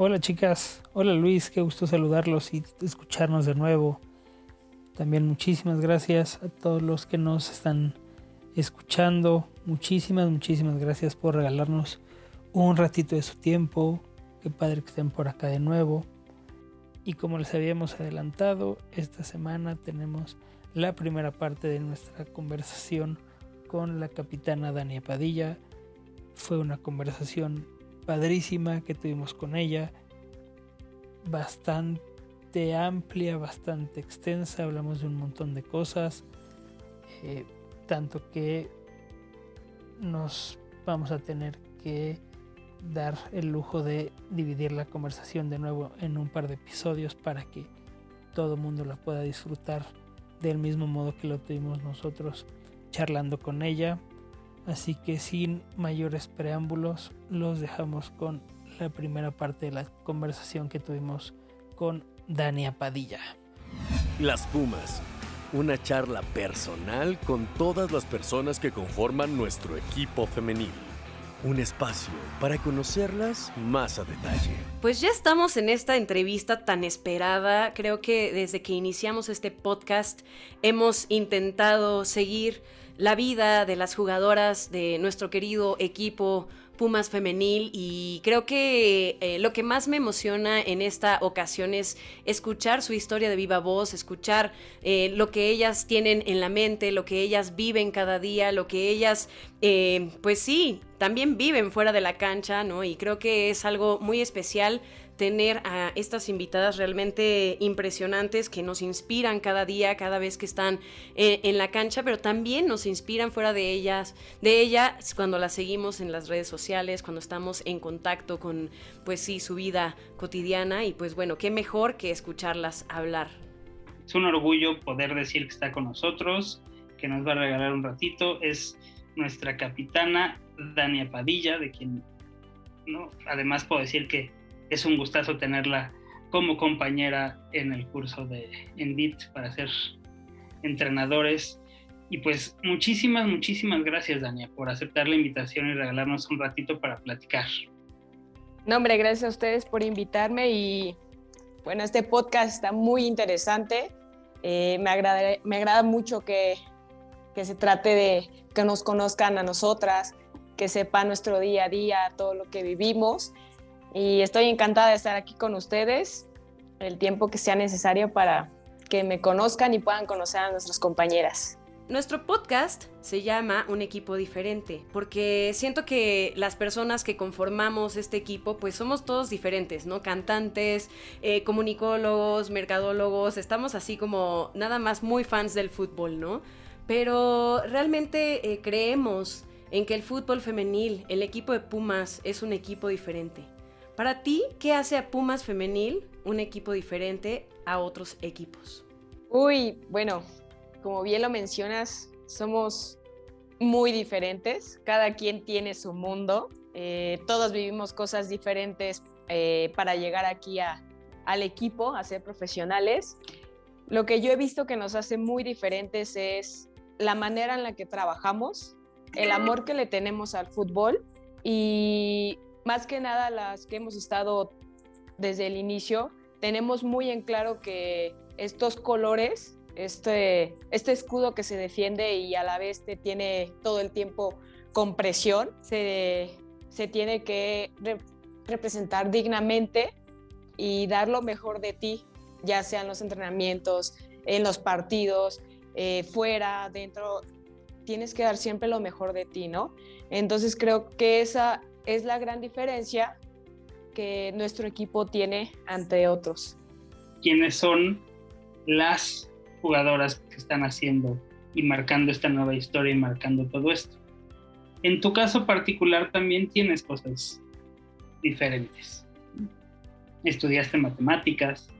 Hola chicas, hola Luis, qué gusto saludarlos y escucharnos de nuevo. También muchísimas gracias a todos los que nos están escuchando. Muchísimas, muchísimas gracias por regalarnos un ratito de su tiempo. Qué padre que estén por acá de nuevo. Y como les habíamos adelantado, esta semana tenemos la primera parte de nuestra conversación con la capitana Dania Padilla. Fue una conversación padrísima que tuvimos con ella, bastante amplia, bastante extensa, hablamos de un montón de cosas, eh, tanto que nos vamos a tener que dar el lujo de dividir la conversación de nuevo en un par de episodios para que todo el mundo la pueda disfrutar del mismo modo que lo tuvimos nosotros charlando con ella. Así que sin mayores preámbulos, los dejamos con la primera parte de la conversación que tuvimos con Dania Padilla. Las Pumas, una charla personal con todas las personas que conforman nuestro equipo femenil. Un espacio para conocerlas más a detalle. Pues ya estamos en esta entrevista tan esperada. Creo que desde que iniciamos este podcast hemos intentado seguir la vida de las jugadoras de nuestro querido equipo Pumas femenil y creo que eh, lo que más me emociona en esta ocasión es escuchar su historia de viva voz, escuchar eh, lo que ellas tienen en la mente, lo que ellas viven cada día, lo que ellas, eh, pues sí, también viven fuera de la cancha, ¿no? Y creo que es algo muy especial tener a estas invitadas realmente impresionantes que nos inspiran cada día, cada vez que están eh, en la cancha, pero también nos inspiran fuera de ellas, de ellas cuando las seguimos en las redes sociales, cuando estamos en contacto con, pues sí, su vida cotidiana y pues bueno, qué mejor que escucharlas hablar. Es un orgullo poder decir que está con nosotros, que nos va a regalar un ratito, es nuestra capitana Dania Padilla, de quien, ¿no? Además puedo decir que es un gustazo tenerla como compañera en el curso de Endit para ser entrenadores. Y pues muchísimas, muchísimas gracias, Dania, por aceptar la invitación y regalarnos un ratito para platicar. No, hombre, gracias a ustedes por invitarme y bueno, este podcast está muy interesante. Eh, me, agrada, me agrada mucho que, que se trate de que nos conozcan a nosotras, que sepan nuestro día a día, todo lo que vivimos y estoy encantada de estar aquí con ustedes el tiempo que sea necesario para que me conozcan y puedan conocer a nuestras compañeras. Nuestro podcast se llama Un equipo diferente, porque siento que las personas que conformamos este equipo, pues somos todos diferentes, ¿no? Cantantes, eh, comunicólogos, mercadólogos, estamos así como nada más muy fans del fútbol, ¿no? Pero realmente eh, creemos en que el fútbol femenil, el equipo de Pumas, es un equipo diferente. Para ti, ¿qué hace a Pumas Femenil un equipo diferente a otros equipos? Uy, bueno, como bien lo mencionas, somos muy diferentes, cada quien tiene su mundo, eh, todos vivimos cosas diferentes eh, para llegar aquí al equipo, a ser profesionales. Lo que yo he visto que nos hace muy diferentes es la manera en la que trabajamos, el amor que le tenemos al fútbol y más que nada las que hemos estado desde el inicio, tenemos muy en claro que estos colores, este, este escudo que se defiende y a la vez te tiene todo el tiempo con presión, se, se tiene que representar dignamente y dar lo mejor de ti, ya sea en los entrenamientos, en los partidos, eh, fuera, dentro, tienes que dar siempre lo mejor de ti, ¿no? Entonces creo que esa es la gran diferencia que nuestro equipo tiene ante otros. ¿Quiénes son las jugadoras que están haciendo y marcando esta nueva historia y marcando todo esto? En tu caso particular también tienes cosas diferentes. Estudiaste matemáticas,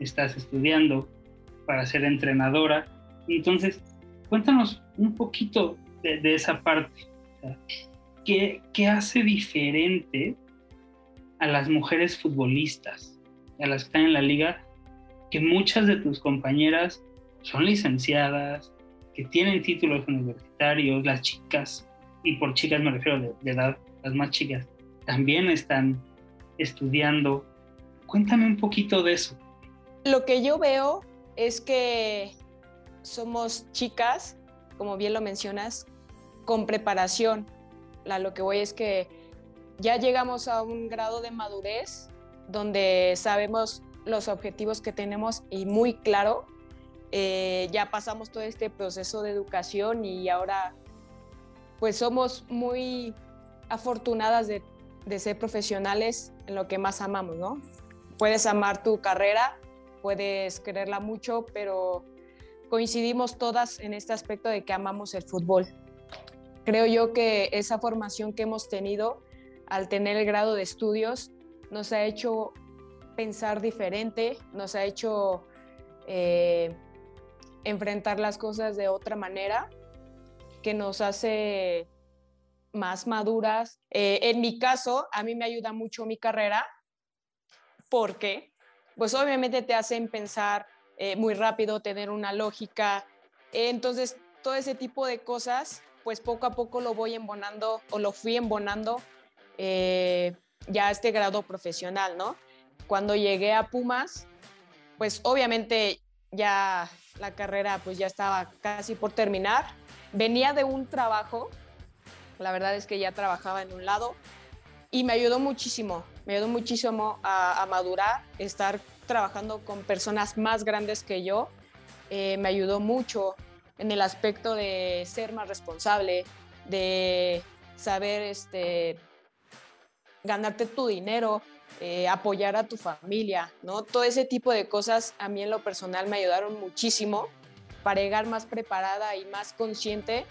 estás estudiando para ser entrenadora. Entonces, cuéntanos un poquito de, esa parte. ¿Qué, ¿Qué hace diferente a las mujeres futbolistas, a las que están en la liga, que muchas de tus compañeras son licenciadas, que tienen títulos universitarios, las chicas, y por chicas me refiero de, de edad, las más chicas, también están estudiando. Cuéntame un poquito de eso. Lo que yo veo es que somos chicas, como bien lo mencionas, con preparación. La, lo que voy es que ya llegamos a un grado de madurez donde sabemos los objetivos que tenemos y muy claro, eh, ya pasamos todo este proceso de educación y ahora pues somos muy afortunadas de, de ser profesionales en lo que más amamos, ¿no? Puedes amar tu carrera, puedes quererla mucho, pero coincidimos todas en este aspecto de que amamos el fútbol. Creo yo que esa formación que hemos tenido al tener el grado de estudios, nos ha hecho pensar diferente, nos ha hecho eh, enfrentar las cosas de otra manera, que nos hace más maduras. Eh, en mi caso, a mí me ayuda mucho mi carrera porque, pues obviamente te hacen pensar eh, muy rápido, tener una lógica. entonces, todo ese tipo de cosas, pues poco a poco lo voy embonando o lo fui embonando eh, ya este grado profesional, ¿no? Cuando llegué a Pumas, pues obviamente ya la carrera pues ya estaba casi por terminar. Venía de un trabajo, la verdad es que ya trabajaba en un lado y me ayudó muchísimo, me ayudó muchísimo a, madurar, estar trabajando con personas más grandes que yo, eh, me ayudó mucho en el aspecto de ser más responsable, de saber este, ganarte tu dinero, eh, apoyar a tu familia, ¿no? Todo ese tipo de cosas a mí en lo personal me ayudaron muchísimo para llegar más preparada y más consciente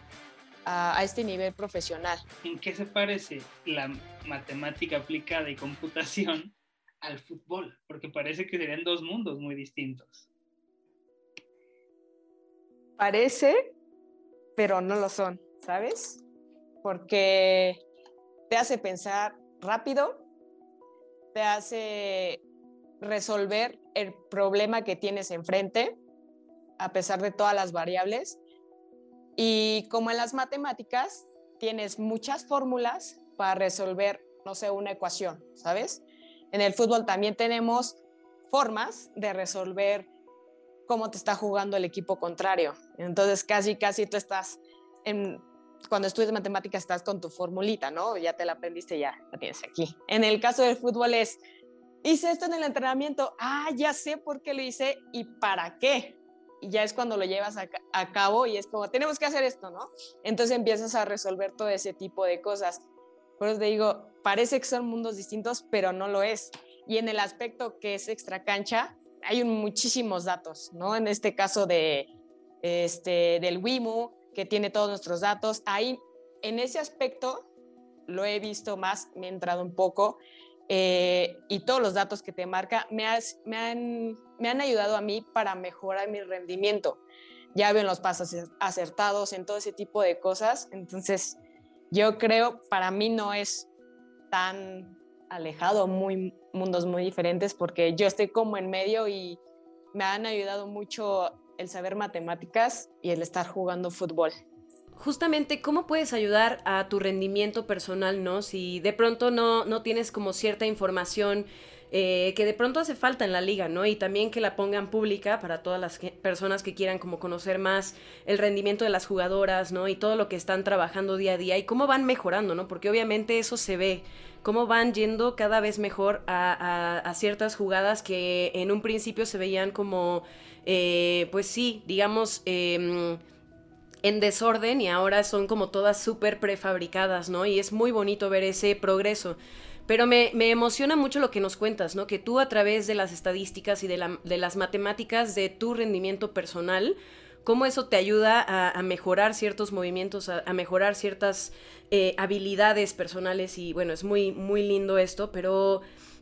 a, este nivel profesional. ¿En qué se parece la matemática aplicada y computación al fútbol? Porque parece que serían dos mundos muy distintos. Parece, pero no lo son, ¿sabes? Porque te hace pensar rápido, te hace resolver el problema que tienes enfrente, a pesar de todas las variables. Y como en las matemáticas, tienes muchas fórmulas para resolver, no sé, una ecuación, ¿sabes? En el fútbol también tenemos formas de resolver cómo te está jugando el equipo contrario. Entonces, casi, casi tú estás en cuando estudias matemáticas estás con tu formulita, ¿no? Ya te la aprendiste, ya la tienes aquí. En el caso del fútbol es, hice esto en el entrenamiento, ah, ya sé por qué lo hice y para qué. Y ya es cuando lo llevas a, cabo y es como, tenemos que hacer esto, ¿no? Entonces empiezas a resolver todo ese tipo de cosas. Por eso te digo, parece que son mundos distintos, pero no lo es. Y en el aspecto que es extra cancha, hay muchísimos datos, ¿no? En este caso de, este, del WIMU, que tiene todos nuestros datos. Ahí, en ese aspecto, lo he visto más, me he entrado un poco eh, y todos los datos que te marca me, me, han, me han ayudado a mí para mejorar mi rendimiento. Ya ven los pasos acertados en todo ese tipo de cosas. Entonces, yo creo, para mí no es tan alejado, muy mundos muy diferentes, porque yo estoy como en medio y me han ayudado mucho el saber matemáticas y el estar jugando fútbol. Justamente, ¿cómo puedes ayudar a tu rendimiento personal, no? Si de pronto no, no tienes como cierta información eh, que de pronto hace falta en la liga, ¿no? Y también que la pongan pública para todas las personas que quieran como conocer más el rendimiento de las jugadoras, ¿no? Y todo lo que están trabajando día a día y cómo van mejorando, ¿no? Porque obviamente eso se ve, cómo van yendo cada vez mejor a, a ciertas jugadas que en un principio se veían como eh, pues sí, digamos, em, en desorden y ahora son como todas súper prefabricadas, ¿no? Y es muy bonito ver ese progreso. Pero me, emociona mucho lo que nos cuentas, ¿no? Que tú a través de las estadísticas y de, las matemáticas de tu rendimiento personal, cómo eso te ayuda a, mejorar ciertos movimientos, a, mejorar ciertas eh, habilidades personales y bueno, es muy, muy lindo esto, pero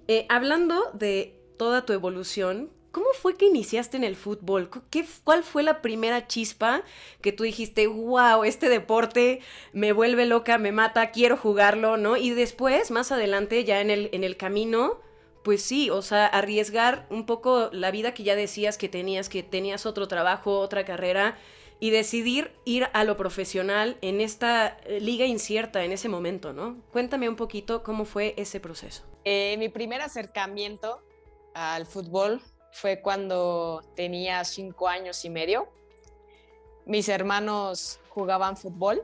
eh, hablando de toda tu evolución, ¿cómo fue que iniciaste en el fútbol? ¿Qué, ¿Cuál fue la primera chispa que tú dijiste, wow, este deporte me vuelve loca, me mata, quiero jugarlo, ¿no? Y después, más adelante, ya en el, en el camino, pues sí, o sea, arriesgar un poco la vida que ya decías que tenías, que tenías otro trabajo, otra carrera, y decidir ir a lo profesional en esta eh, liga incierta en ese momento, ¿no? Cuéntame un poquito cómo fue ese proceso. Eh, mi primer acercamiento al fútbol fue cuando tenía cinco años y medio. Mis hermanos jugaban fútbol.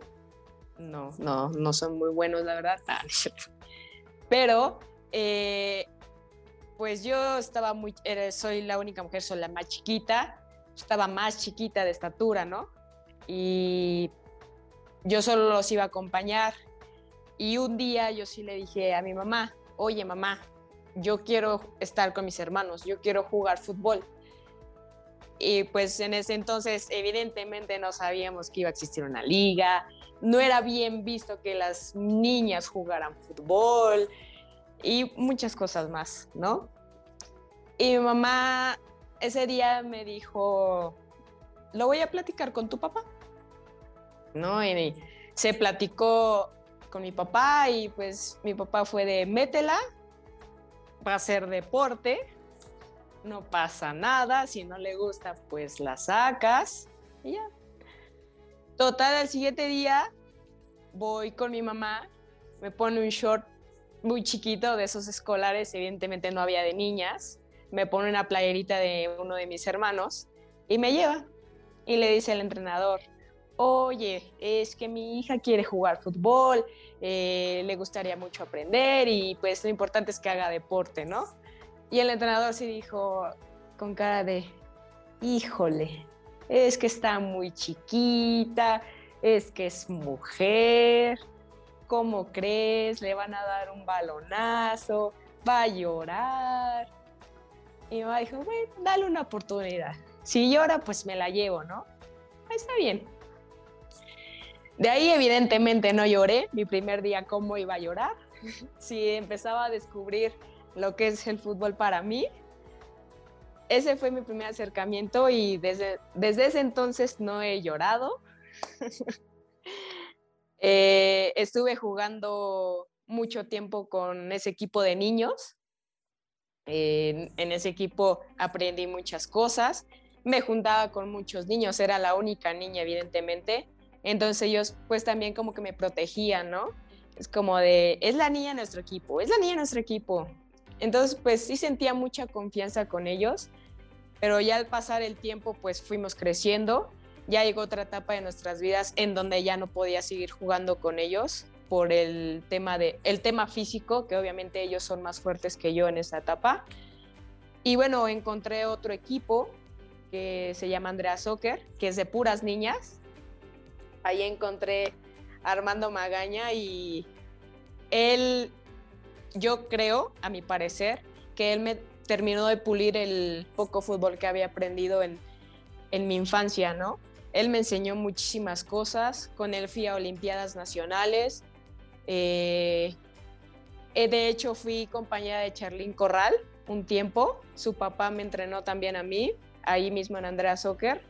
No, no, no son muy buenos, la verdad. Ah, Pero, eh, pues yo estaba muy, soy la única mujer, soy la más chiquita. Estaba más chiquita de estatura, ¿no? Y yo solo los iba a acompañar. Y un día yo sí le dije a mi mamá, oye mamá, yo quiero estar con mis hermanos, yo quiero jugar fútbol. Y pues en ese entonces evidentemente no sabíamos que iba a existir una liga, no era bien visto que las niñas jugaran fútbol y muchas cosas más, ¿no? Y mi mamá ese día me dijo, lo voy a platicar con tu papá, ¿no? Y se platicó con mi papá y pues mi papá fue de métela, va a ser deporte, no pasa nada, si no le gusta, pues la sacas y ya. Total, al siguiente día voy con mi mamá, me pone un short muy chiquito de esos escolares, evidentemente no había de niñas, me pone una playerita de uno de mis hermanos y me lleva. Y le dice al entrenador, oye, es que mi hija quiere jugar fútbol, eh, le gustaría mucho aprender y pues lo importante es que haga deporte, ¿no? Y el entrenador sí dijo con cara de, híjole, es que está muy chiquita, es que es mujer, ¿cómo crees? Le van a dar un balonazo, va a llorar. Y mi dijo, bueno, dale una oportunidad. Si llora, pues me la llevo, ¿no? Está bien. De ahí evidentemente no lloré, mi primer día cómo iba a llorar. Si empezaba a descubrir lo que es el fútbol para mí, ese fue mi primer acercamiento y desde, desde ese entonces no he llorado. Eh, estuve jugando mucho tiempo con ese equipo de niños. en ese equipo aprendí muchas cosas. Me juntaba con muchos niños, era la única niña evidentemente entonces ellos pues también como que me protegían, ¿no? Es como de, es la niña nuestro equipo, es la niña nuestro equipo. Entonces pues sí sentía mucha confianza con ellos, pero ya al pasar el tiempo pues fuimos creciendo, ya llegó otra etapa de nuestras vidas en donde ya no podía seguir jugando con ellos por el tema, de, el tema físico, que obviamente ellos son más fuertes que yo en esa etapa. Y bueno, encontré otro equipo que se llama Andrea Soccer, que es de puras niñas, ahí encontré a Armando Magaña y él, yo creo, a mi parecer, que él me terminó de pulir el poco fútbol que había aprendido en, mi infancia, ¿no? Él me enseñó muchísimas cosas, con él fui a Olimpiadas Nacionales, eh, eh, de hecho fui compañera de Charlín Corral un tiempo, su papá me entrenó también a mí, ahí mismo en Andrea Soccer,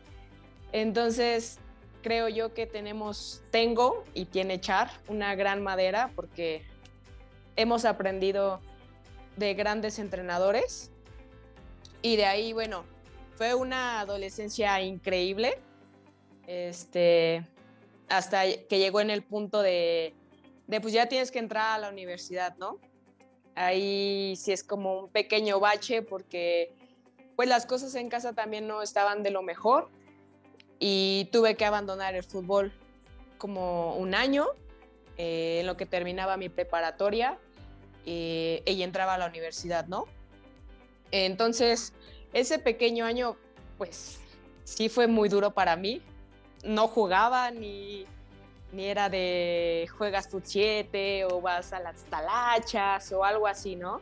entonces creo yo que tenemos, tengo y tiene Char una gran madera porque hemos aprendido de grandes entrenadores. Y de ahí, bueno, fue una adolescencia increíble, este, hasta que llegó en el punto de, de pues ya tienes que entrar a la universidad, ¿no? Ahí sí es como un pequeño bache porque pues las cosas en casa también no estaban de lo mejor y tuve que abandonar el fútbol como un año, eh, en lo que terminaba mi preparatoria eh, y entraba a la universidad, ¿no? Entonces, ese pequeño año, pues sí fue muy duro para mí. No jugaba ni, ni era de juegas 7 o vas a las talachas o algo así, ¿no?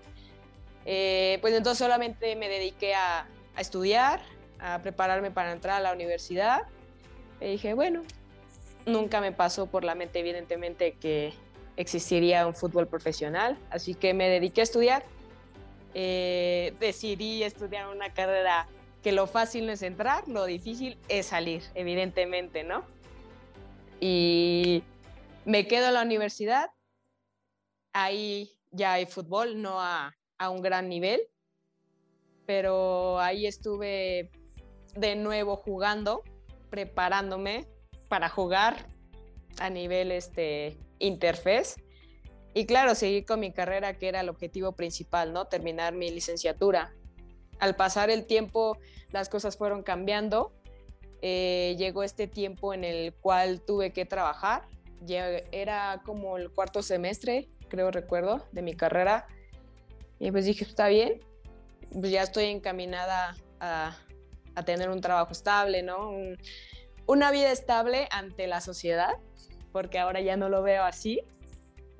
Eh, pues entonces solamente me dediqué a estudiar, a prepararme para entrar a la universidad. Y dije, bueno, nunca me pasó por la mente, evidentemente, que existiría un fútbol profesional, así que me dediqué a estudiar. eh, decidí estudiar una carrera que lo fácil no es entrar, lo difícil es salir, evidentemente, ¿no? Y me quedo en la universidad, ahí ya hay fútbol, no a, a un gran nivel, pero ahí estuve de nuevo jugando, preparándome para jugar a nivel este, interfaz. Y claro, seguir con mi carrera, que era el objetivo principal, ¿no? Terminar mi licenciatura. Al pasar el tiempo, las cosas fueron cambiando. Eh, llegó este tiempo en el cual tuve que trabajar. era como el cuarto semestre, creo recuerdo, de mi carrera. Y pues dije, está bien, pues ya estoy encaminada a, a tener un trabajo estable, ¿no? una vida estable ante la sociedad, porque ahora ya no lo veo así,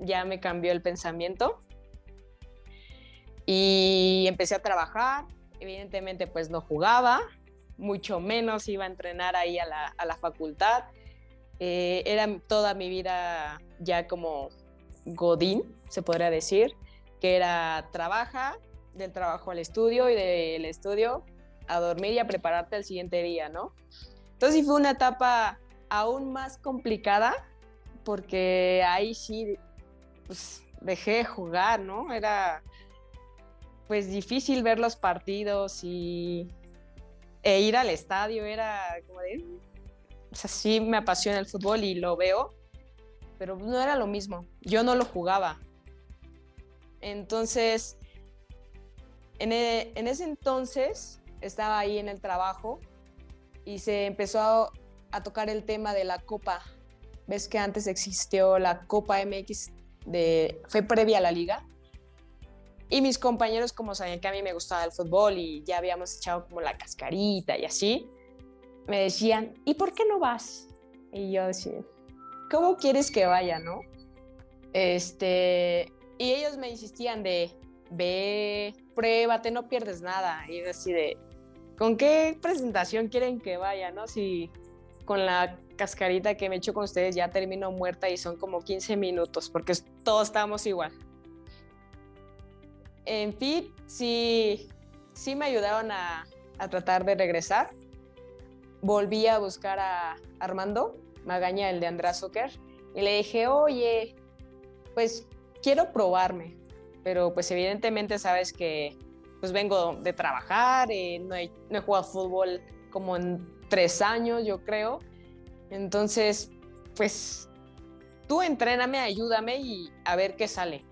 ya me cambió el pensamiento. Y empecé a trabajar, evidentemente pues no jugaba, mucho menos iba a entrenar ahí a la, a la facultad. Eh, era toda mi vida ya como Godín, se podría decir, que era trabaja, del trabajo al estudio y del estudio a dormir y a prepararte el siguiente día, ¿no? Entonces sí fue una etapa aún más complicada porque ahí sí pues, dejé de jugar, ¿no? Era pues difícil ver los partidos y e ir al estadio era como de o sea, sí me apasiona el fútbol y lo veo, pero no era lo mismo. Yo no lo jugaba. Entonces, en, e, en ese entonces estaba ahí en el trabajo y se empezó a, tocar el tema de la Copa. Ves que antes existió la Copa MX, de, fue previa a la liga. Y mis compañeros, como sabían que a mí me gustaba el fútbol y ya habíamos echado como la cascarita y así, me decían, ¿y por qué no vas? Y yo decía, ¿cómo quieres que vaya, no? Este, y ellos me insistían de, ve, pruébate, no pierdes nada. Y así de, ¿con qué presentación quieren que vaya, no? Si con la cascarita que me echo con ustedes ya termino muerta y son como 15 minutos, porque todos estamos igual. En fin, sí, sí me ayudaron a, a tratar de regresar. Volví a buscar a Armando Magaña, el de András Soccer, y le dije, oye, pues quiero probarme, pero pues evidentemente sabes que pues vengo de trabajar, eh, no, he, no, he, jugado fútbol como en tres años, yo creo. Entonces, pues tú entréname, ayúdame y a ver qué sale.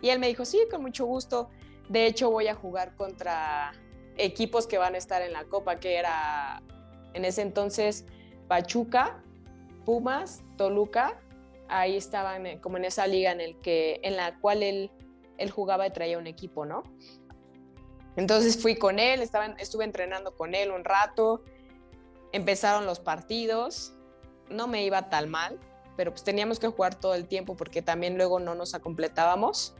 Y él me dijo, sí, con mucho gusto. De hecho, voy a jugar contra equipos que van a estar en la Copa, que era en ese entonces Pachuca, Pumas, Toluca. Ahí estaban eh, como en esa liga en, el que, en la cual él, él jugaba y traía un equipo, ¿no? Entonces fui con él, estaba, estuve entrenando con él un rato, empezaron los partidos, no me iba tan mal, pero pues teníamos que jugar todo el tiempo porque también luego no nos acompletábamos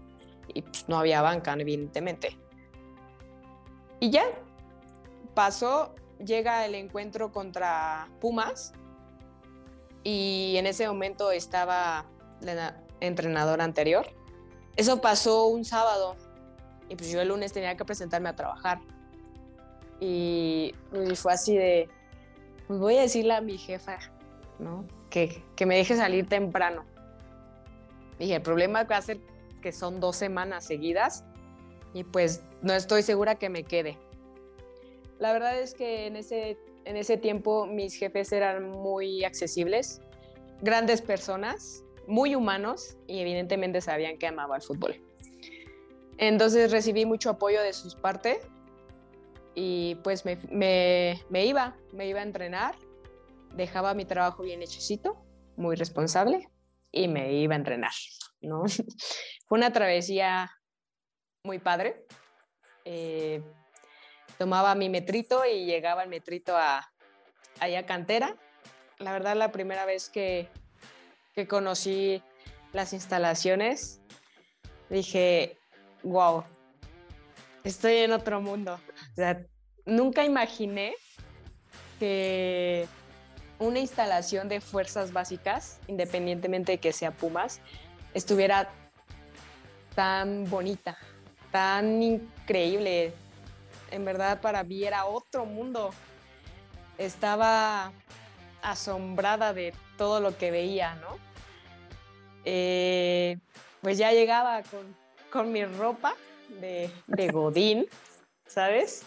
y pues no había banca, evidentemente. Y ya, pasó, llega el encuentro contra Pumas y en ese momento estaba la entrenadora anterior. Eso pasó un sábado, y pues yo el lunes tenía que presentarme a trabajar. Y, fue así de, pues voy a decirle a mi jefa, ¿no? Que, que me deje salir temprano. Dije, el problema va a ser que son dos semanas seguidas y pues no estoy segura que me quede. La verdad es que en ese, en ese tiempo mis jefes eran muy accesibles, grandes personas, muy humanos y evidentemente sabían que amaba el fútbol. Entonces recibí mucho apoyo de sus partes y pues me, iba, me iba a entrenar, dejaba mi trabajo bien hechecito, muy responsable y me iba a entrenar, ¿no? Fue una travesía muy padre. Eh, tomaba mi metrito y llegaba el metrito a, allá Cantera. La verdad, la primera vez que conocí las instalaciones, dije, wow, estoy en otro mundo. O sea, nunca imaginé que una instalación de fuerzas básicas, independientemente de que sea Pumas, estuviera tan bonita. tan increíble. En verdad, para mí era otro mundo. Estaba asombrada de todo lo que veía, ¿no? Eh, pues ya llegaba con, con mi ropa de, de Godín, ¿sabes?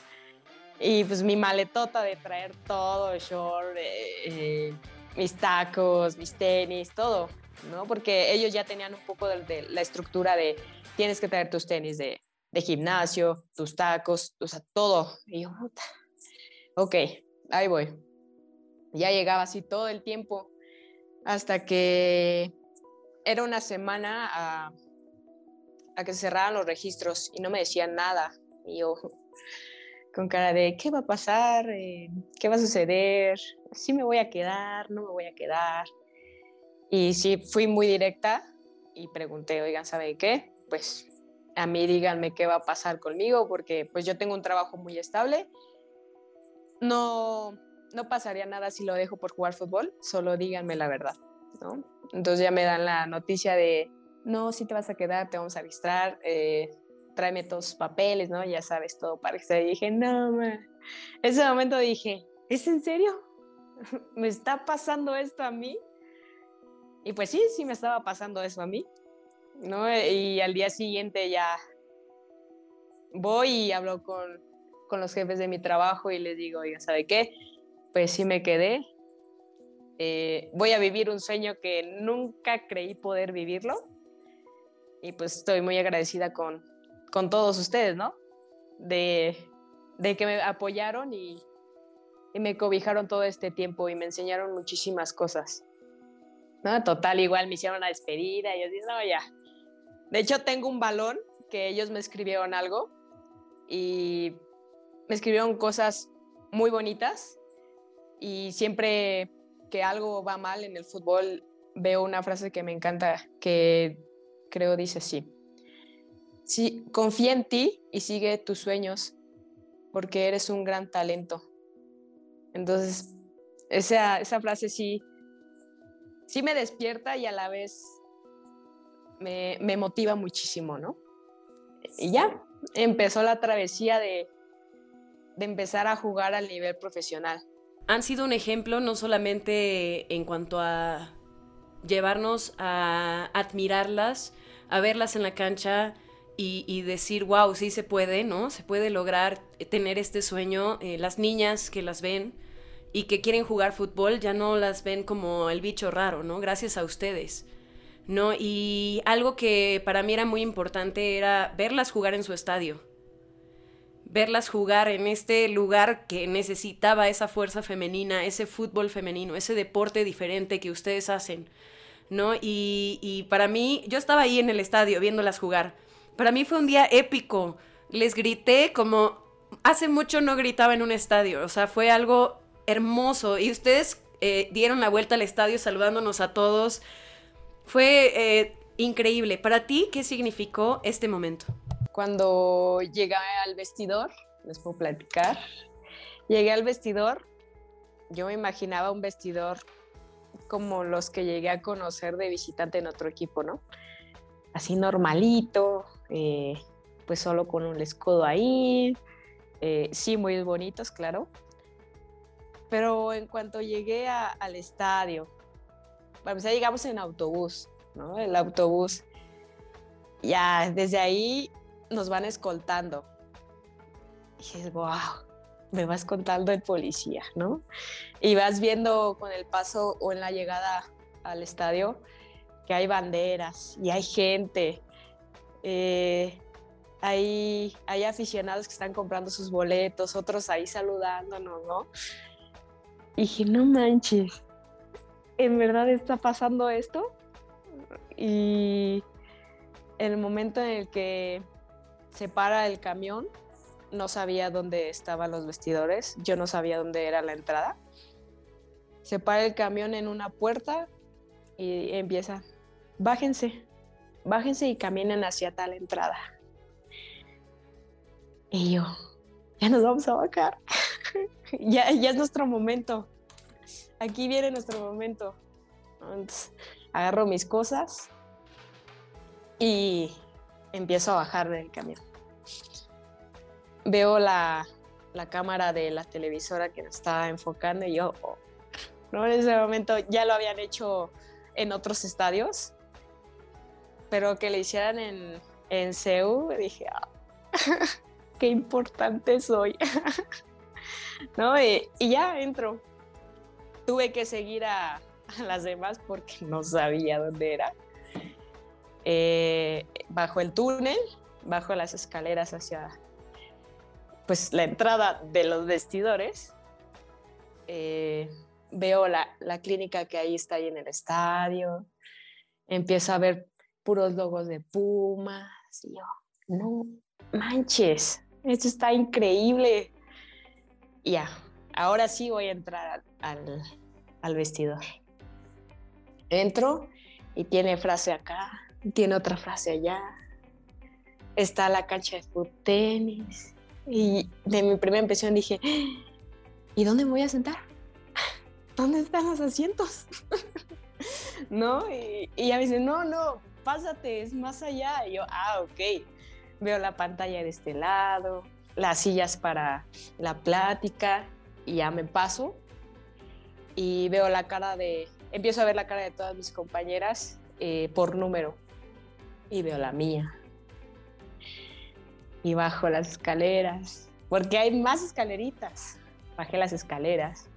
Y pues mi maletota de traer todo, short, eh, eh, mis tacos, mis tenis, todo, ¿no? Porque ellos ya tenían un poco de, la estructura de tienes que traer tus tenis de, de gimnasio, tus tacos, o sea, todo. Y yo, puta, ok, ahí voy. Ya llegaba así todo el tiempo hasta que era una semana a, a que se cerraran los registros y no me decían nada. Y yo, con cara de qué va a pasar, eh, qué va a suceder, si me voy a quedar, no me voy a quedar. Y sí, fui muy directa y pregunté, oigan, ¿sabe qué? Pues a mí díganme qué va a pasar conmigo, porque pues yo tengo un trabajo muy estable. No, no pasaría nada si lo dejo por jugar fútbol, solo díganme la verdad, ¿no? Entonces ya me dan la noticia de, no, si te vas a quedar, te vamos a registrar, eh, tráeme sus papeles, ¿no? Ya sabes todo para que se. Y dije, no, man. Ese momento dije, ¿es en serio? ¿Me está pasando esto a mí? Y pues sí, sí me estaba pasando eso a mí, ¿no? Y al día siguiente ya voy y hablo con, con los jefes de mi trabajo y les digo, oiga, ¿sabe qué? Pues sí me quedé. Eh, voy a vivir un sueño que nunca creí poder vivirlo. Y pues estoy muy agradecida con, con todos ustedes, ¿no? De, que me apoyaron y, me cobijaron todo este tiempo y me enseñaron muchísimas cosas. ¿No? Total, igual me hicieron una despedida y yo dije, no, ya. De hecho, tengo un balón que ellos me escribieron algo y me escribieron cosas muy bonitas y siempre que algo va mal en el fútbol veo una frase que me encanta que creo dice así sí, confía en ti y sigue tus sueños, porque eres un gran talento. Entonces, esa, esa frase sí, sí me despierta y a la vez me, me motiva muchísimo, ¿no? Y ya, empezó la travesía de, de empezar a jugar al nivel profesional. Han sido un ejemplo no solamente en cuanto a llevarnos a admirarlas, a verlas en la cancha, y, decir, wow, sí se puede, ¿no? Se puede lograr tener este sueño. Eh, las niñas que las ven y que quieren jugar fútbol ya no las ven como el bicho raro, ¿no? Gracias a ustedes. ¿No? Y algo que para mí era muy importante era verlas jugar en su estadio. Verlas jugar en este lugar que necesitaba esa fuerza femenina, ese fútbol femenino, ese deporte diferente que ustedes hacen, ¿no? Y, para mí, yo estaba ahí en el estadio viéndolas jugar para mí fue un día épico. Les grité como hace mucho no gritaba en un estadio. O sea, fue algo hermoso. Y ustedes eh, dieron la vuelta al estadio saludándonos a todos. Fue eh, increíble. Para ti, ¿qué significó este momento? Cuando llegué al vestidor, les puedo platicar. Llegué al vestidor, yo me imaginaba un vestidor como los que llegué a conocer de visitante en otro equipo, ¿no? Así normalito, eh, pues solo con un escudo ahí, eh, sí, muy bonitos, claro. Pero en cuanto llegué al estadio, bueno, pues ya llegamos en autobús, ¿no? El autobús, ya desde ahí nos van escoltando. Y dices, wow, me vas contando el policía, ¿no? Y vas viendo con el paso o en la llegada al estadio que hay banderas y hay gente eh, hay, hay aficionados que están comprando sus boletos, otros ahí saludándonos, ¿no? Y dije, no manches, ¿en verdad está pasando esto? Y en el momento en el que se para el camión, no sabía dónde estaban los vestidores, yo no sabía dónde era la entrada. Se para el camión en una puerta y empieza, bájense, bájense y caminen hacia tal entrada. Y yo, ya nos vamos a bajar. ya, ya es nuestro momento. Aquí viene nuestro momento. agarro mis cosas y empiezo a bajar del camión. Veo la, la cámara de la televisora que nos estaba enfocando y yo, oh, ¿no? En ese momento ya lo habían hecho en otros estadios, pero que le hicieran en, en CEU, dije, ah, qué importante soy. ¿No? Y, ya entro. Tuve que seguir a, las demás porque no sabía dónde era. Eh, bajo el túnel, bajo las escaleras hacia pues la entrada de los vestidores. Eh, veo la, la, clínica que ahí está ahí en el estadio. Empiezo a ver puros logos de Pumas. Y yo, no manches, esto está increíble. Ya, ahora sí voy a entrar al, al vestidor. Entro y tiene frase acá, tiene otra frase allá. Está la cancha de fútbol tenis. Y de mi primera impresión dije, ¿y dónde me voy a sentar? ¿Dónde están los asientos? ¿No? Y, y ella me dice, no, no, pásate, es más allá. Y yo, ah, ok. Veo la pantalla de este lado, las sillas para la plática y ya me paso y veo la cara de, empiezo a ver la cara de todas mis compañeras eh, por número y veo la mía. Y bajo las escaleras, porque hay más escaleritas. Bajé las escaleras.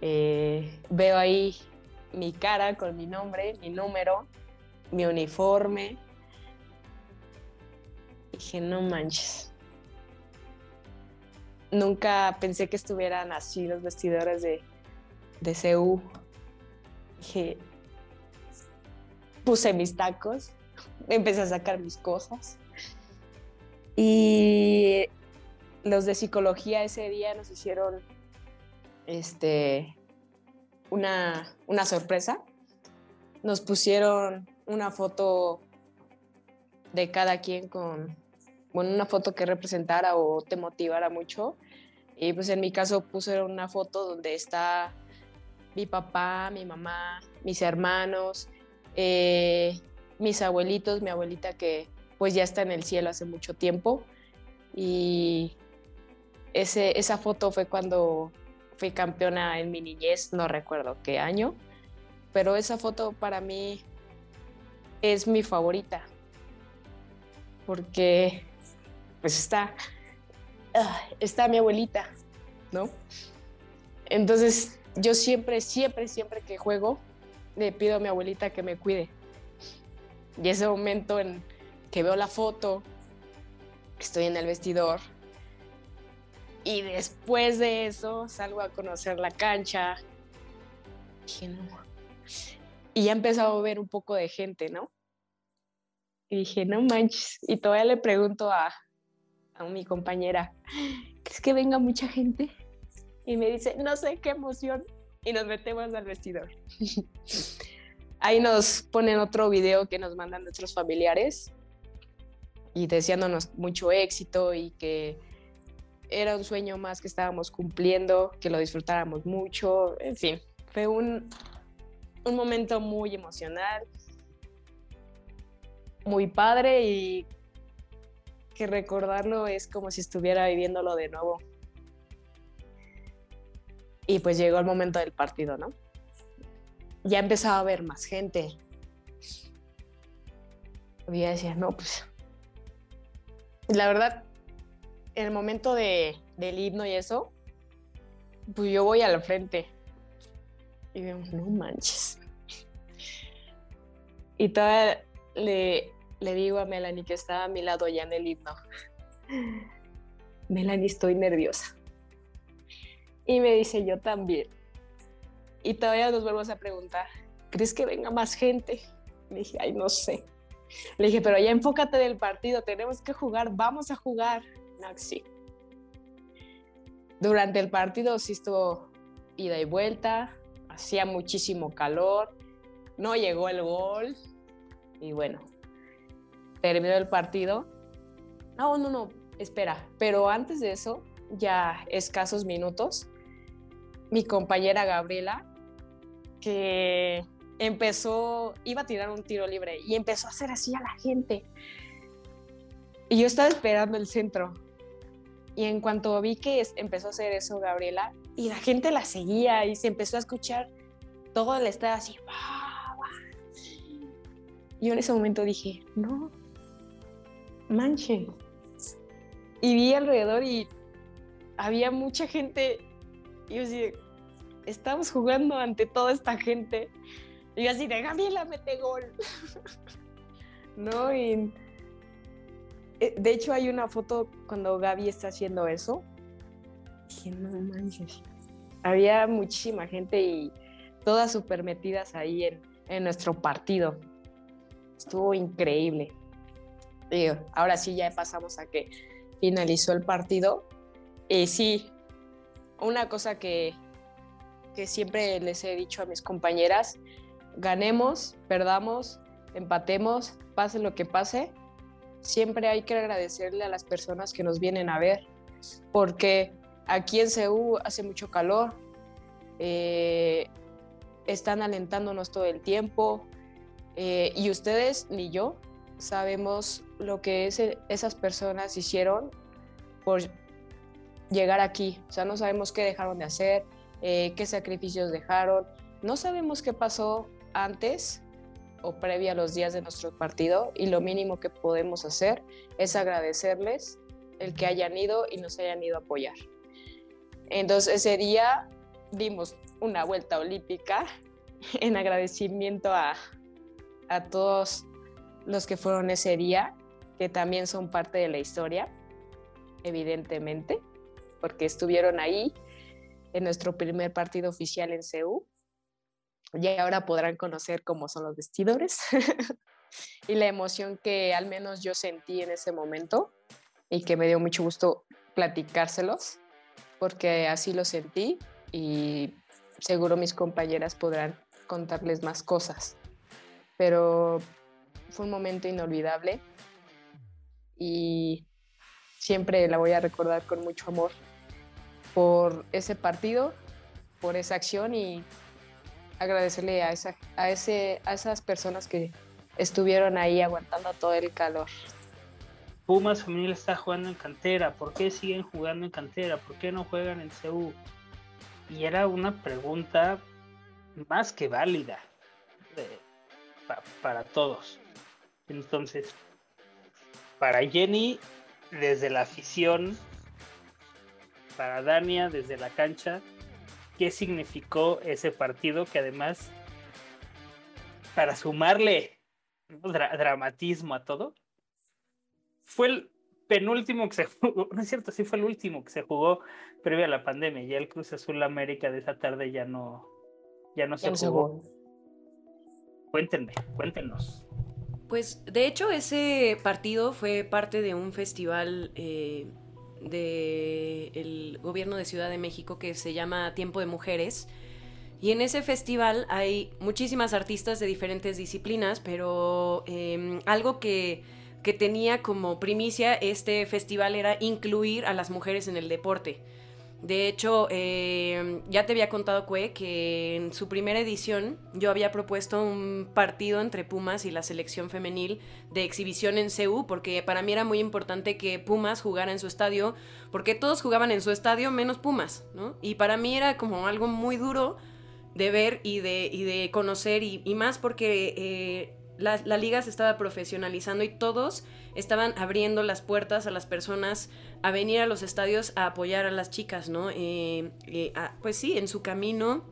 Eh, veo ahí mi cara con mi nombre, mi número, mi uniforme. Dije, no manches. Nunca pensé que estuvieran así los vestidores de, de CU. Dije, puse mis tacos, empecé a sacar mis cosas. Y los de psicología ese día nos hicieron este, una, una sorpresa. Nos pusieron una foto de cada quien con, bueno, una foto que representara o te motivara mucho. Y pues en mi caso puse una foto donde está mi papá, mi mamá, mis hermanos, eh, mis abuelitos, mi abuelita que pues ya está en el cielo hace mucho tiempo. Y ese, esa foto fue cuando fui campeona en mi niñez, no recuerdo qué año, pero esa foto para mí es mi favorita, porque pues está, ah, está mi abuelita, ¿no? Entonces yo siempre, siempre, siempre que juego, le pido a mi abuelita que me cuide. Y ese momento en que veo la foto, estoy en el vestidor, y después de eso salgo a conocer la cancha. Dije, no. Y ya empezado a ver un poco de gente, ¿no? Y dije, no manches. Y todavía le pregunto a, a mi compañera, ¿crees que venga mucha gente? Y me dice, no sé qué emoción. Y nos metemos al vestidor. Ahí nos ponen otro video que nos mandan nuestros familiares y deseándonos mucho éxito y que era un sueño más que estábamos cumpliendo, que lo disfrutáramos mucho, en fin, fue un, un momento muy emocional, muy padre y que recordarlo es como si estuviera viviéndolo de nuevo. Y pues llegó el momento del partido, ¿no? Ya empezaba a ver más gente. Y decía, no, pues. La verdad, en el momento de, del himno y eso, pues yo voy al frente. Y veo, no manches. Y todavía le, le digo a Melanie que estaba a mi lado ya en el himno. Melanie, estoy nerviosa. Y me dice, yo también. Y todavía nos volvemos a preguntar, ¿crees que venga más gente? Le dije, ay, no sé. Le dije, pero ya enfócate del partido, tenemos que jugar, vamos a jugar. No, sí. Durante el partido sí estuvo ida y vuelta, hacía muchísimo calor, no llegó el gol y bueno, terminó el partido. No, no, no, espera, pero antes de eso, ya escasos minutos, mi compañera Gabriela, que empezó, iba a tirar un tiro libre y empezó a hacer así a la gente. Y yo estaba esperando el centro. Y en cuanto vi que empezó a hacer eso Gabriela, y la gente la seguía y se empezó a escuchar todo el estadio así. Y yo en ese momento dije, no, manche. Y vi alrededor y había mucha gente. Y yo así, estamos jugando ante toda esta gente. Y yo así de Gabriela mete gol. ¿No? Y eh, de hecho hay una foto cuando Gaby está haciendo eso. Dije, no manches. Había muchísima gente y todas súper metidas ahí en, en, nuestro partido. Estuvo increíble. Y ahora sí ya pasamos a que finalizó el partido. Y sí, una cosa que, que siempre les he dicho a mis compañeras, ganemos, perdamos, empatemos, pase lo que pase, siempre hay que agradecerle a las personas que nos vienen a ver, porque aquí en CEU hace mucho calor, eh, están alentándonos todo el tiempo eh, y ustedes ni yo sabemos lo que esas personas hicieron por llegar aquí. O sea, no sabemos qué dejaron de hacer, eh, qué sacrificios dejaron, no sabemos qué pasó antes o previa a los días de nuestro partido y lo mínimo que podemos hacer es agradecerles el que hayan ido y nos hayan ido a apoyar. Entonces ese día dimos una vuelta olímpica en agradecimiento a, a todos los que fueron ese día, que también son parte de la historia, evidentemente, porque estuvieron ahí en nuestro primer partido oficial en CEU y ahora podrán conocer cómo son los vestidores y la emoción que al menos yo sentí en ese momento y que me dio mucho gusto platicárselos porque así lo sentí y seguro mis compañeras podrán contarles más cosas. Pero fue un momento inolvidable y siempre la voy a recordar con mucho amor por ese partido, por esa acción y agradecerle a, esa, a, ese, a esas personas que estuvieron ahí aguantando todo el calor. Pumas Femenil está jugando en cantera, ¿por qué siguen jugando en cantera? ¿Por qué no juegan en CU? Y era una pregunta más que válida para todos. Entonces, para Jenny, desde la afición, para Dania, desde la cancha, qué significó ese partido que además, para sumarle dramatismo a todo, fue el penúltimo que se jugó, no es cierto, sí fue el último que se jugó previo a la pandemia, ya el Cruz Azul América de esa tarde ya no, ya no se jugó. Cuéntenme, cuéntenos. Pues de hecho ese partido fue parte de un festival eh, del gobierno de Ciudad de México que se llama Tiempo de Mujeres. Y en ese festival hay muchísimas artistas de diferentes disciplinas, pero em, algo que, que tenía como primicia este festival era incluir a las mujeres en el deporte. De hecho, eh, ya te había contado, Cue, que en su primera edición yo había propuesto un partido entre Pumas y la selección femenil de exhibición en CEU, porque para mí era muy importante que Pumas jugara en su estadio, porque todos jugaban en su estadio menos Pumas, ¿no? Y para mí era como algo muy duro de ver y de, de conocer, y, más porque eh, la, la liga se estaba profesionalizando y todos estaban abriendo las puertas a las personas a venir a los estadios a apoyar a las chicas, ¿no? Eh, eh, pues sí, en su camino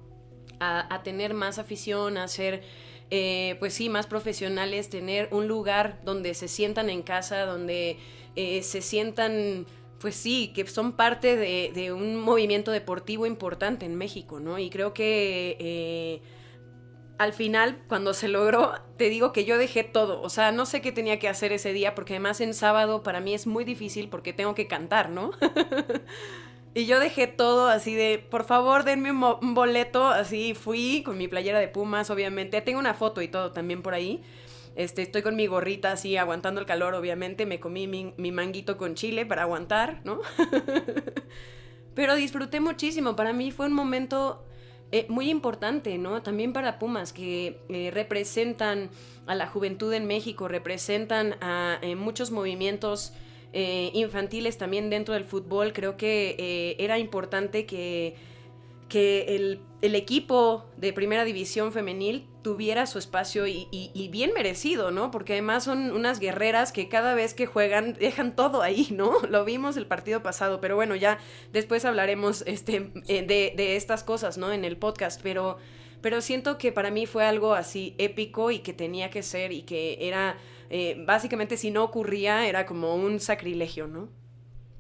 a, tener más afición, a ser, eh, pues sí, más profesionales, tener un lugar donde se sientan en casa, donde se sientan pues sí, que son parte de, un movimiento deportivo importante en México, ¿no? Y creo que al final, cuando se logró, te digo que yo dejé todo. O sea, no sé qué tenía que hacer ese día, porque además en sábado para mí es muy difícil porque tengo que cantar, ¿no? y yo dejé todo así de, por favor, denme un, boleto. Así fui con mi playera de Pumas, obviamente. Tengo una foto y todo también por ahí. Este, estoy con mi gorrita así, aguantando el calor, obviamente. Me comí mi, mi manguito con chile para aguantar, ¿no? Pero disfruté muchísimo. Para mí fue un momento eh, muy importante, ¿no? También para Pumas, que eh, representan a la juventud en México, representan a muchos movimientos infantiles también dentro del fútbol. Creo que era importante que que el, equipo de primera división femenil tuviera su espacio y, bien merecido, ¿no? Porque además son unas guerreras que cada vez que juegan dejan todo ahí, ¿no? Lo vimos el partido pasado, pero bueno, ya después hablaremos este, eh, de, estas cosas, ¿no? En el podcast, pero, pero siento que para mí fue algo así épico y que tenía que ser y que era, eh, básicamente si no ocurría, era como un sacrilegio, ¿no?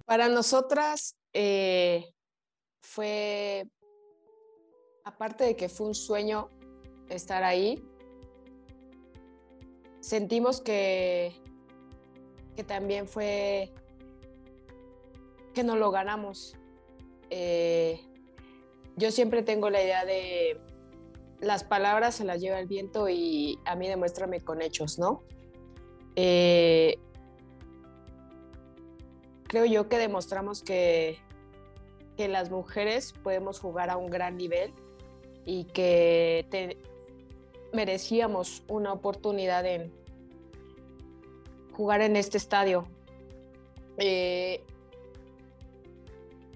Para nosotras eh, fue aparte de que fue un sueño estar ahí, sentimos que, que también fue que no lo ganamos. Eh, yo siempre tengo la idea de las palabras se las lleva el viento y a mí demuéstrame con hechos, ¿no? Eh, creo yo que demostramos que, que las mujeres podemos jugar a un gran nivel y que merecíamos una oportunidad en jugar en este estadio. Eh,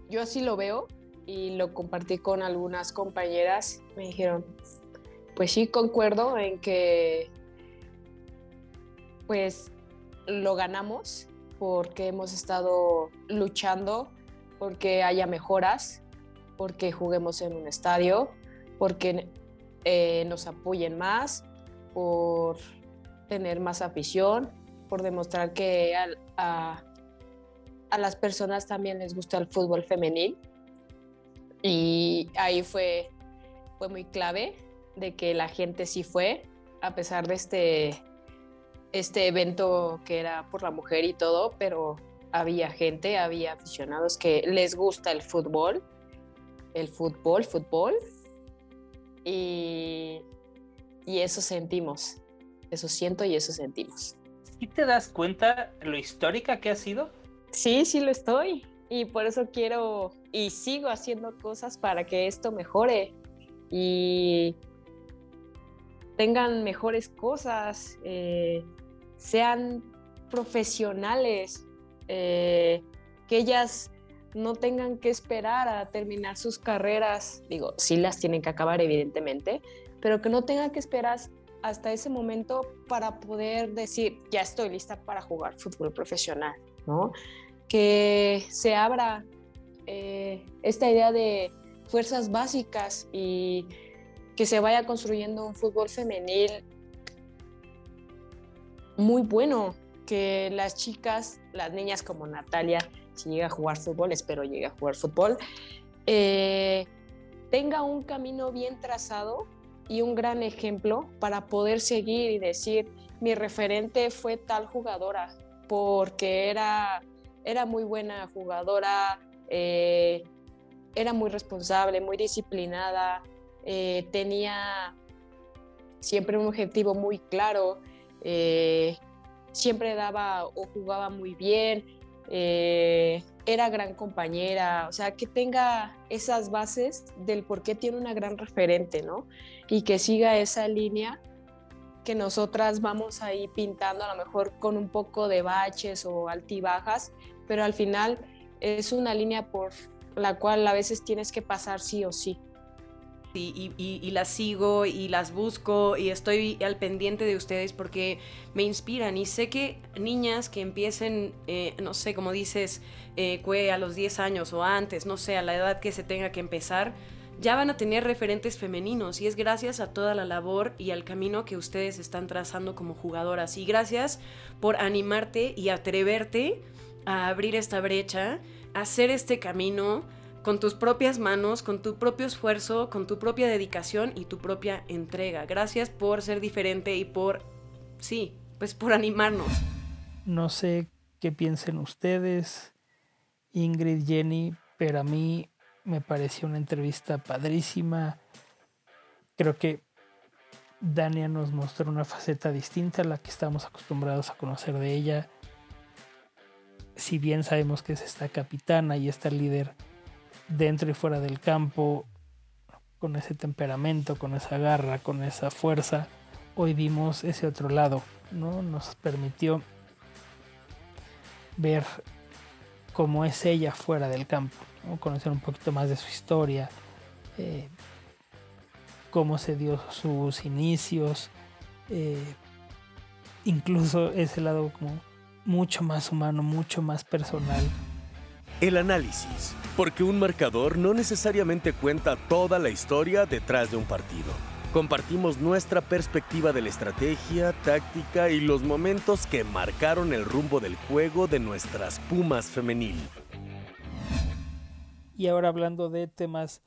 yo así lo veo y lo compartí con algunas compañeras. Me dijeron, pues sí, concuerdo en que pues lo ganamos porque hemos estado luchando porque haya mejoras, porque juguemos en un estadio, porque eh, nos apoyen más, por tener más afición, por demostrar que a, las personas también les gusta el fútbol femenil. Y ahí fue, fue muy clave de que la gente sí fue, a pesar de este, este evento que era por la mujer y todo, pero había gente, había aficionados que les gusta el fútbol, el fútbol, fútbol, y, eso sentimos, eso siento y eso sentimos. ¿Y te das cuenta lo histórica que ha sido? Sí, sí lo estoy. Y por eso quiero y sigo haciendo cosas para que esto mejore y tengan mejores cosas, eh, sean profesionales, eh, que ellas no tengan que esperar a terminar sus carreras, digo, sí las tienen que acabar evidentemente, pero que no tengan que esperar hasta ese momento para poder decir, ya estoy lista para jugar fútbol profesional, ¿no? Que se abra eh, esta idea de fuerzas básicas y que se vaya construyendo un fútbol femenil muy bueno, que las chicas, las niñas como Natalia, si llega a jugar fútbol, espero llegue a jugar fútbol, eh, tenga un camino bien trazado y un gran ejemplo para poder seguir y decir, mi referente fue tal jugadora, porque era, era muy buena jugadora, eh, era muy responsable, muy disciplinada, eh, tenía siempre un objetivo muy claro, siempre daba o jugaba muy bien, eh, era gran compañera, o sea, que tenga esas bases del por qué tiene una gran referente, ¿no? Y que siga esa línea que nosotras vamos ahí pintando a lo mejor con un poco de baches o altibajas, pero al final es una línea por la cual a veces tienes que pasar sí o sí y, las sigo y las busco y estoy al pendiente de ustedes porque me inspiran. Y sé que niñas que empiecen, eh, no sé, como dices, eh, a los 10 años o antes, no sé, a la edad que se tenga que empezar, ya van a tener referentes femeninos. Y es gracias a toda la labor y al camino que ustedes están trazando como jugadoras. Y gracias por animarte y atreverte a abrir esta brecha, a hacer este camino con tus propias manos, con tu propio esfuerzo, con tu propia dedicación y tu propia entrega. Gracias por ser diferente y por, sí, pues por animarnos. No sé qué piensen ustedes, Ingrid, Jenny, pero a mí me pareció una entrevista padrísima. Creo que Dania nos mostró una faceta distinta a la que estamos acostumbrados a conocer de ella. Si bien sabemos que es esta capitana y esta líder dentro y fuera del campo, con ese temperamento, con esa garra, con esa fuerza. Hoy vimos ese otro lado, ¿no? Nos permitió ver cómo es ella fuera del campo, conocer un poquito más de su historia, eh, cómo se dio sus inicios, eh, incluso ese lado como mucho más humano, mucho más personal. El análisis, porque un marcador no necesariamente cuenta toda la historia detrás de un partido. Compartimos nuestra perspectiva de la estrategia, táctica y los momentos que marcaron el rumbo del juego de nuestras Pumas femenil. Y ahora hablando de temas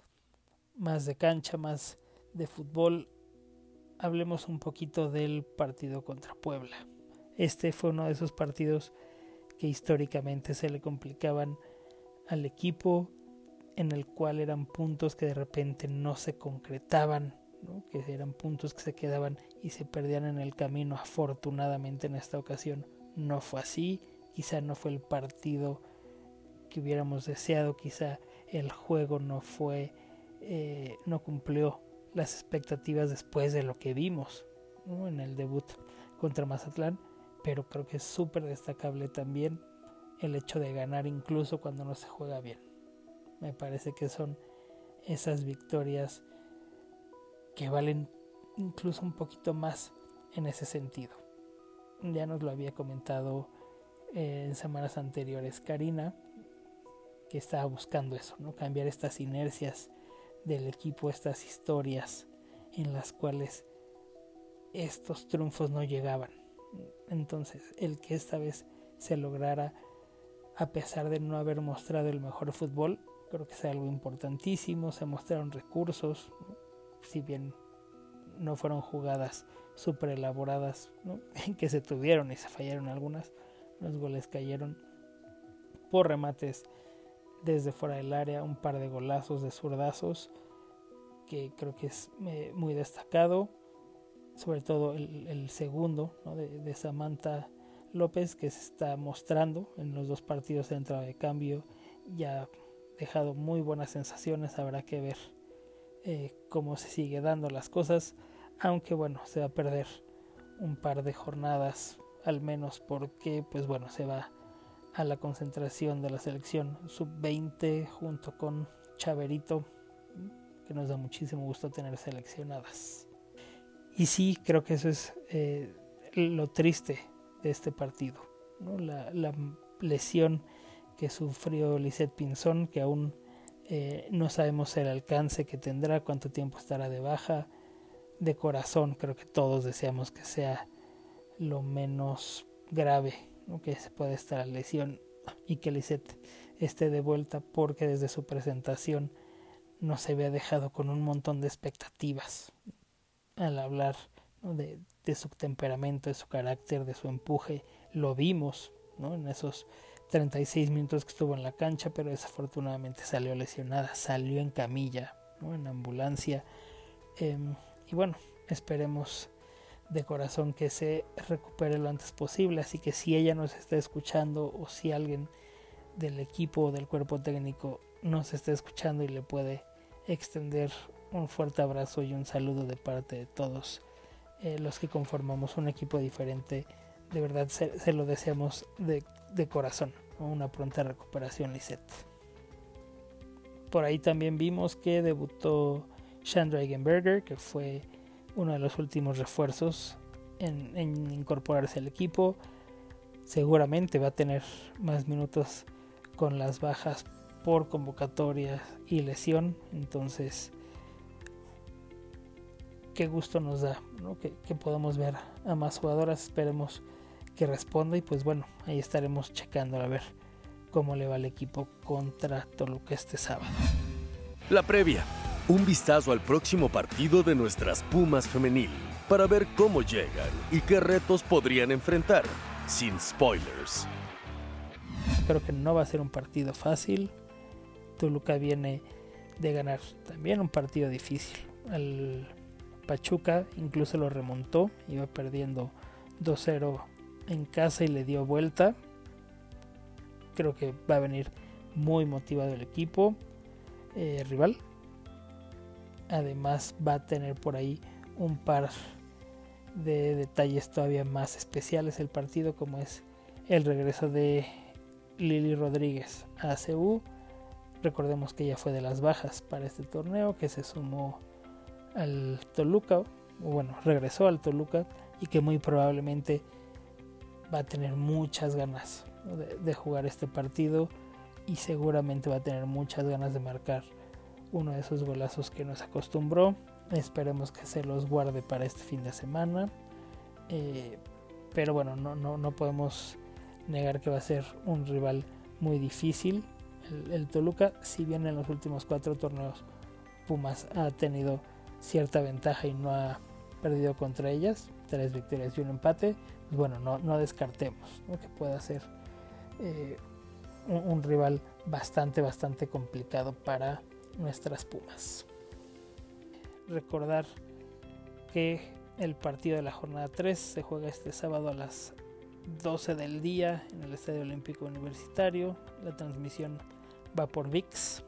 más de cancha, más de fútbol, hablemos un poquito del partido contra Puebla. Este fue uno de esos partidos que históricamente se le complicaban al equipo, en el cual eran puntos que de repente no se concretaban, que eran puntos que se quedaban y se perdían en el camino. Afortunadamente en esta ocasión no fue así, quizá no fue el partido que hubiéramos deseado, quizá el juego no fue, eh, no cumplió las expectativas después de lo que vimos en el debut contra Mazatlán, pero creo que es súper destacable también el hecho de ganar incluso cuando no se juega bien. Me parece que son esas victorias que valen incluso un poquito más en ese sentido. Ya nos lo había comentado eh, en semanas anteriores Karina, que estaba buscando eso, ¿no? Cambiar estas inercias del equipo estas historias en las cuales estos triunfos no llegaban. Entonces, el que esta vez se lograra, a pesar de no haber mostrado el mejor fútbol, creo que es algo importantísimo. Se mostraron recursos, si bien no fueron jugadas súper elaboradas, que se tuvieron y se fallaron algunas, los goles cayeron por remates desde fuera del área, un par de golazos de zurdazos que creo que es eh, muy destacado, sobre todo el, segundo de, Samantha López que se está mostrando en los dos partidos de entrada de cambio, ya ha dejado muy buenas sensaciones, habrá que ver eh, cómo se sigue dando las cosas, aunque bueno, se va a perder un par de jornadas al menos porque pues bueno, se va a la concentración de la selección sub-20 junto con Chaverito, que nos da muchísimo gusto tener seleccionadas. Y sí, creo que eso es eh, lo triste de este partido, la, lesión que sufrió Lisette Pinzón, que aún eh, no sabemos el alcance que tendrá, cuánto tiempo estará de baja. De corazón, creo que todos deseamos que sea lo menos grave que se puede estar la lesión y que Lisette esté de vuelta porque desde su presentación no se había dejado con un montón de expectativas al hablar de, su temperamento, de su carácter, de su empuje. Lo vimos ¿no? en esos 36 minutos que estuvo en la cancha, pero desafortunadamente salió lesionada, salió en camilla, en ambulancia. Em, y bueno, esperemos de corazón que se recupere lo antes posible. Así que si ella nos está escuchando o si alguien del equipo o del cuerpo técnico nos está escuchando y le puede extender un fuerte abrazo y un saludo de parte de todos eh, los que conformamos un equipo diferente. De verdad se, lo deseamos de, corazón. Una pronta recuperación, Lisette. Por ahí también vimos que debutó Chandra Eigenberger, que fue uno de los últimos refuerzos en, incorporarse al equipo. Seguramente va a tener más minutos con las bajas por convocatoria y lesión. Entonces, qué gusto nos da que, que, podamos ver a más jugadoras. Esperemos que responda y pues bueno, ahí estaremos checando a ver cómo le va el equipo contra Toluca este sábado. La previa un vistazo al próximo partido de nuestras Pumas femenil para ver cómo llegan y qué retos podrían enfrentar, sin spoilers. Creo que no va a ser un partido fácil. Toluca viene de ganar también un partido difícil. Al Pachuca incluso lo remontó, iba perdiendo 2-0 en casa y le dio vuelta. Creo que va a venir muy motivado el equipo eh, rival además va a tener por ahí un par de detalles todavía más especiales el partido como es el regreso de Lili Rodríguez a CU. Recordemos que ella fue de las bajas para este torneo, que se sumó al Toluca, o bueno, regresó al Toluca y que muy probablemente va a tener muchas ganas de, jugar este partido y seguramente va a tener muchas ganas de marcar uno de esos golazos que nos acostumbró. Esperemos que se los guarde para este fin de semana. Eh, pero bueno, no, no, no, podemos negar que va a ser un rival muy difícil. El, Toluca, si bien en los últimos cuatro torneos Pumas ha tenido cierta ventaja y no ha perdido contra ellas, tres victorias y un empate, pues bueno, no, no descartemos ¿no? que pueda ser eh, un, rival bastante, bastante complicado para nuestras Pumas. Recordar que el partido de la jornada 3 se juega este sábado a las 12 del día en el Estadio Olímpico Universitario. La transmisión va por VIX.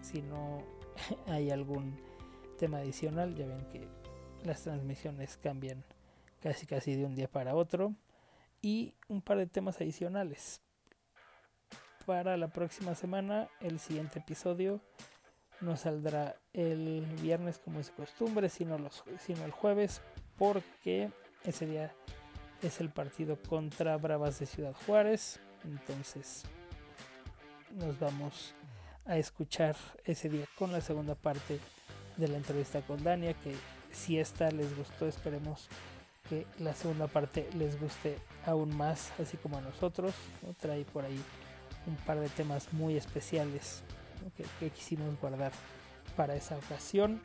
Si no hay algún tema adicional, ya ven que las transmisiones cambian casi casi de un día para otro. Y un par de temas adicionales. Para la próxima semana, el siguiente episodio no saldrá el viernes como es costumbre, sino, los, sino el jueves, porque ese día es el partido contra Bravas de Ciudad Juárez. Entonces nos vamos a escuchar ese día con la segunda parte de la entrevista con Dania, que si esta les gustó, esperemos que la segunda parte les guste aún más, así como a nosotros. ¿no? Trae por ahí un par de temas muy especiales que, quisimos guardar para esa ocasión.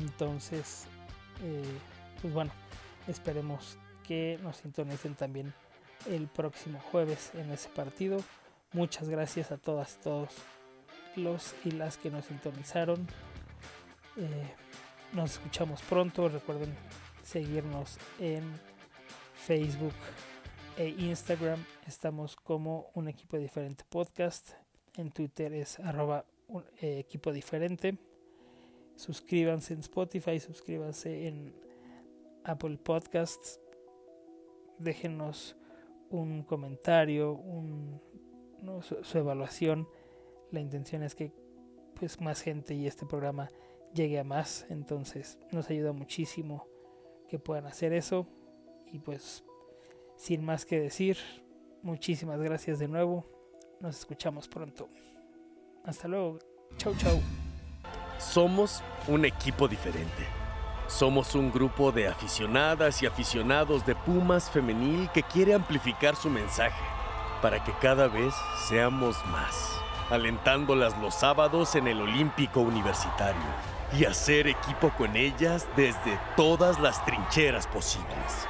Entonces, eh, pues bueno, esperemos que nos sintonicen también el próximo jueves en ese partido. Muchas gracias a todas, todos los y las que nos sintonizaron. Eh, nos escuchamos pronto. Recuerden seguirnos en Facebook e Instagram. Estamos como un equipo diferente podcast. En Twitter es arroba un, eh, equipo diferente. Suscríbanse en Spotify, suscríbanse en Apple Podcasts. Déjenos un comentario, un, su, su, evaluación. La intención es que pues más gente y este programa llegue a más. Entonces nos ayuda muchísimo que puedan hacer eso. Y pues sin más que decir, muchísimas gracias de nuevo. Nos escuchamos pronto. Hasta luego. Chau, chau. Somos un equipo diferente. Somos un grupo de aficionadas y aficionados de Pumas femenil que quiere amplificar su mensaje para que cada vez seamos más, alentándolas los sábados en el Olímpico Universitario y hacer equipo con ellas desde todas las trincheras posibles.